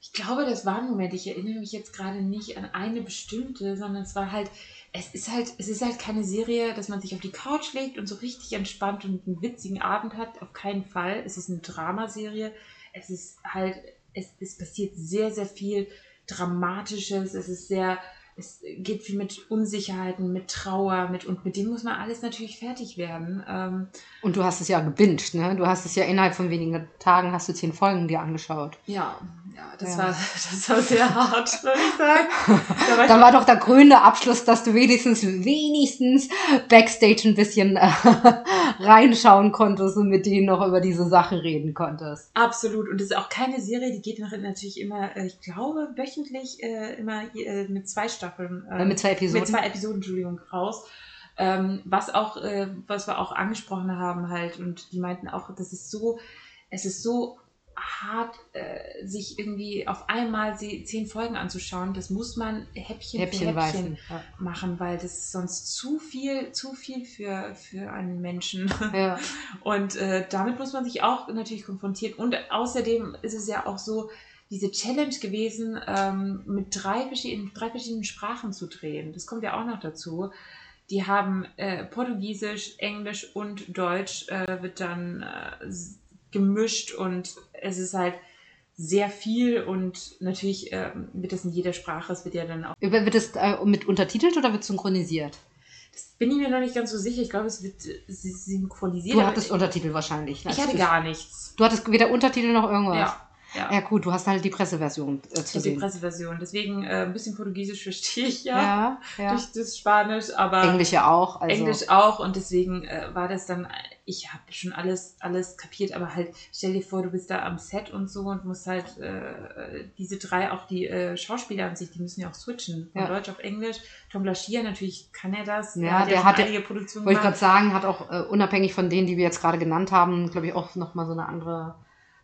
Ich glaube, das war ein Moment. Ich erinnere mich jetzt gerade nicht an eine bestimmte, sondern es war halt, es ist halt, es ist halt keine Serie, dass man sich auf die Couch legt und so richtig entspannt und einen witzigen Abend hat. Auf keinen Fall. Es ist eine Dramaserie. Es ist halt, es, es passiert sehr, sehr viel Dramatisches. Es ist sehr, es geht viel mit Unsicherheiten, mit Trauer, mit und mit dem muss man alles natürlich fertig werden. Ähm, und du hast es ja gebinged, ne? Du hast es ja innerhalb von wenigen Tagen hast du zehn Folgen dir angeschaut. Ja, ja, das, ja. War, das war sehr hart, würde ich sagen. Da war, (laughs) Dann war doch der grüne Abschluss, dass du wenigstens, wenigstens Backstage ein bisschen äh, (laughs) reinschauen konntest und mit denen noch über diese Sachen reden konntest. Absolut. Und es ist auch keine Serie, die geht natürlich immer, äh, ich glaube, wöchentlich äh, immer äh, mit zwei Staffeln. Äh, mit zwei Episoden. Mit zwei Episoden, Entschuldigung, raus. Ähm, was auch, äh, was wir auch angesprochen haben halt und die meinten auch, das ist so, es ist so hart, äh, sich irgendwie auf einmal sie zehn Folgen anzuschauen. Das muss man Häppchen, Häppchen für Häppchen ja. machen, weil das ist sonst zu viel, zu viel für, für einen Menschen. (laughs) Ja. Und äh, damit muss man sich auch natürlich konfrontieren. Und außerdem ist es ja auch so, diese Challenge gewesen, ähm, mit drei verschiedenen, drei verschiedenen Sprachen zu drehen. Das kommt ja auch noch dazu. Die haben äh, Portugiesisch, Englisch und Deutsch äh, wird dann äh, gemischt und es ist halt sehr viel und natürlich äh, wird das in jeder Sprache, es wird ja dann auch. Wird es äh, mit untertitelt oder wird synchronisiert? Das bin ich mir noch nicht ganz so sicher. Ich glaube, es wird äh, synchronisiert. Du hattest Untertitel wahrscheinlich. Ne? Ich hatte gar nichts. Du hattest weder Untertitel noch irgendwas. Ja. Ja. ja, gut, du hast halt die Presseversion äh, zu sehen. Die Presseversion. Deswegen äh, ein bisschen Portugiesisch verstehe ich ja, ja, ja, durch das Spanisch, aber Englisch ja auch. Also. Englisch auch und deswegen äh, war das dann, ich habe schon alles, alles kapiert, aber halt stell dir vor, du bist da am Set und so und musst halt äh, diese drei, auch die äh, Schauspieler an sich, die müssen ja auch switchen von. Deutsch auf Englisch. Tom Blaschier, natürlich kann er das. Ja, der, der hat einige Produktionen Wollte ich gerade sagen, hat auch äh, unabhängig von denen, die wir jetzt gerade genannt haben, glaube ich auch nochmal so eine andere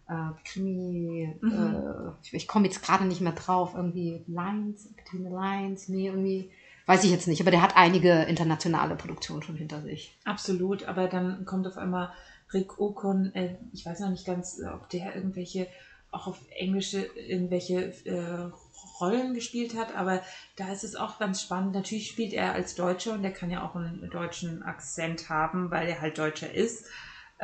äh, Krimi, mhm. äh, ich, ich komme jetzt gerade nicht mehr drauf, irgendwie Lines, Between the Lines, nee, irgendwie, weiß ich jetzt nicht, aber der hat einige internationale Produktionen schon hinter sich. Absolut, aber dann kommt auf einmal Rick Ocon, äh, ich weiß noch nicht ganz, ob der irgendwelche, auch auf Englische, irgendwelche äh, Rollen gespielt hat, aber da ist es auch ganz spannend. Natürlich spielt er als Deutscher und der kann ja auch einen deutschen Akzent haben, weil er halt Deutscher ist.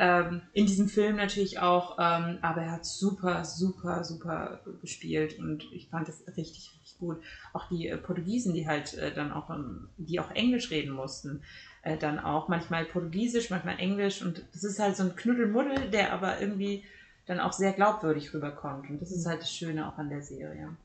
Ähm, in diesem Film natürlich auch, ähm, aber er hat super, super, super gespielt und ich fand das richtig, richtig gut. Auch die äh, Portugiesen, die halt äh, dann auch, ähm, die auch Englisch reden mussten, äh, dann auch manchmal Portugiesisch, manchmal Englisch und das ist halt so ein Knuddelmuddel, der aber irgendwie dann auch sehr glaubwürdig rüberkommt und das ist halt das Schöne auch an der Serie.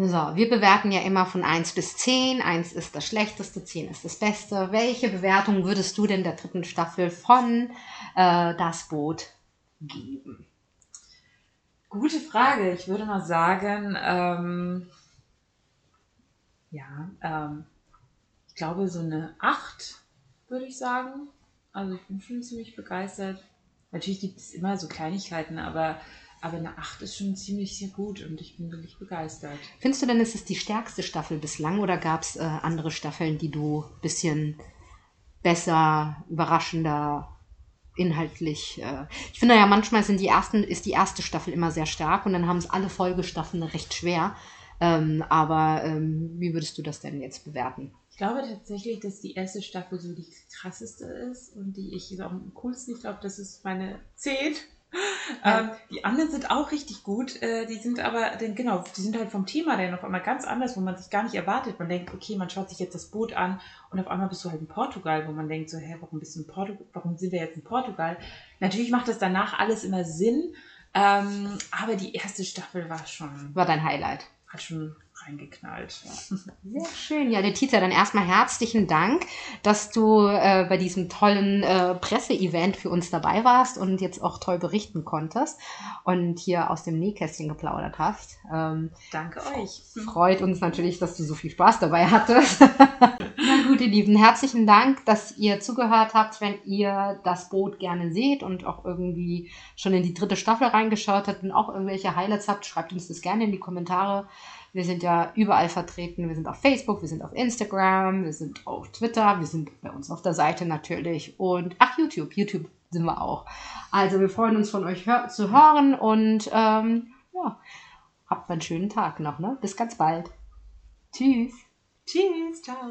So, wir bewerten ja immer von 1 bis 10. 1 ist das Schlechteste, 10 ist das Beste. Welche Bewertung würdest du denn der dritten Staffel von äh, Das Boot geben? Gute Frage. Ich würde mal sagen, ähm, ja, ähm, ich glaube so eine 8, würde ich sagen. Also ich bin schon ziemlich begeistert. Natürlich gibt es immer so Kleinigkeiten, aber, aber eine 8 ist schon ziemlich sehr gut und ich bin wirklich begeistert. Findest du denn, ist es die stärkste Staffel bislang oder gab es äh, andere Staffeln, die du ein bisschen besser, überraschender, inhaltlich. Äh, ich finde ja, manchmal sind die ersten, ist die erste Staffel immer sehr stark und dann haben es alle Folgestaffeln recht schwer. Ähm, aber ähm, wie würdest du das denn jetzt bewerten? Ich glaube tatsächlich, dass die erste Staffel so die krasseste ist und die ich so am coolsten, ich glaube, das ist meine 10. Ja. Ähm, die anderen sind auch richtig gut. Äh, die sind aber, genau, die sind halt vom Thema dann auf einmal ganz anders, wo man sich gar nicht erwartet. Man denkt, okay, man schaut sich jetzt das Boot an und auf einmal bist du halt in Portugal, wo man denkt, so, hä, warum bist du in Portugal? Warum sind wir jetzt in Portugal? Natürlich macht das danach alles immer Sinn, ähm, aber die erste Staffel war schon. War dein Highlight. Hat schon reingeknallt. Sehr schön. Ja, Letizia, dann erstmal herzlichen Dank, dass du äh, bei diesem tollen äh, Presseevent für uns dabei warst und jetzt auch toll berichten konntest und hier aus dem Nähkästchen geplaudert hast. Ähm, Danke euch. Freut uns natürlich, dass du so viel Spaß dabei hattest. (laughs) Na gut, ihr Lieben, herzlichen Dank, dass ihr zugehört habt. Wenn ihr das Boot gerne seht und auch irgendwie schon in die dritte Staffel reingeschaut habt und auch irgendwelche Highlights habt, schreibt uns das gerne in die Kommentare. Wir sind ja überall vertreten. Wir sind auf Facebook, wir sind auf Instagram, wir sind auf Twitter, wir sind bei uns auf der Seite natürlich und ach, YouTube. YouTube sind wir auch. Also wir freuen uns von euch hör zu hören und ähm, ja, habt einen schönen Tag noch. Ne? Bis ganz bald. Tschüss. Tschüss. Ciao.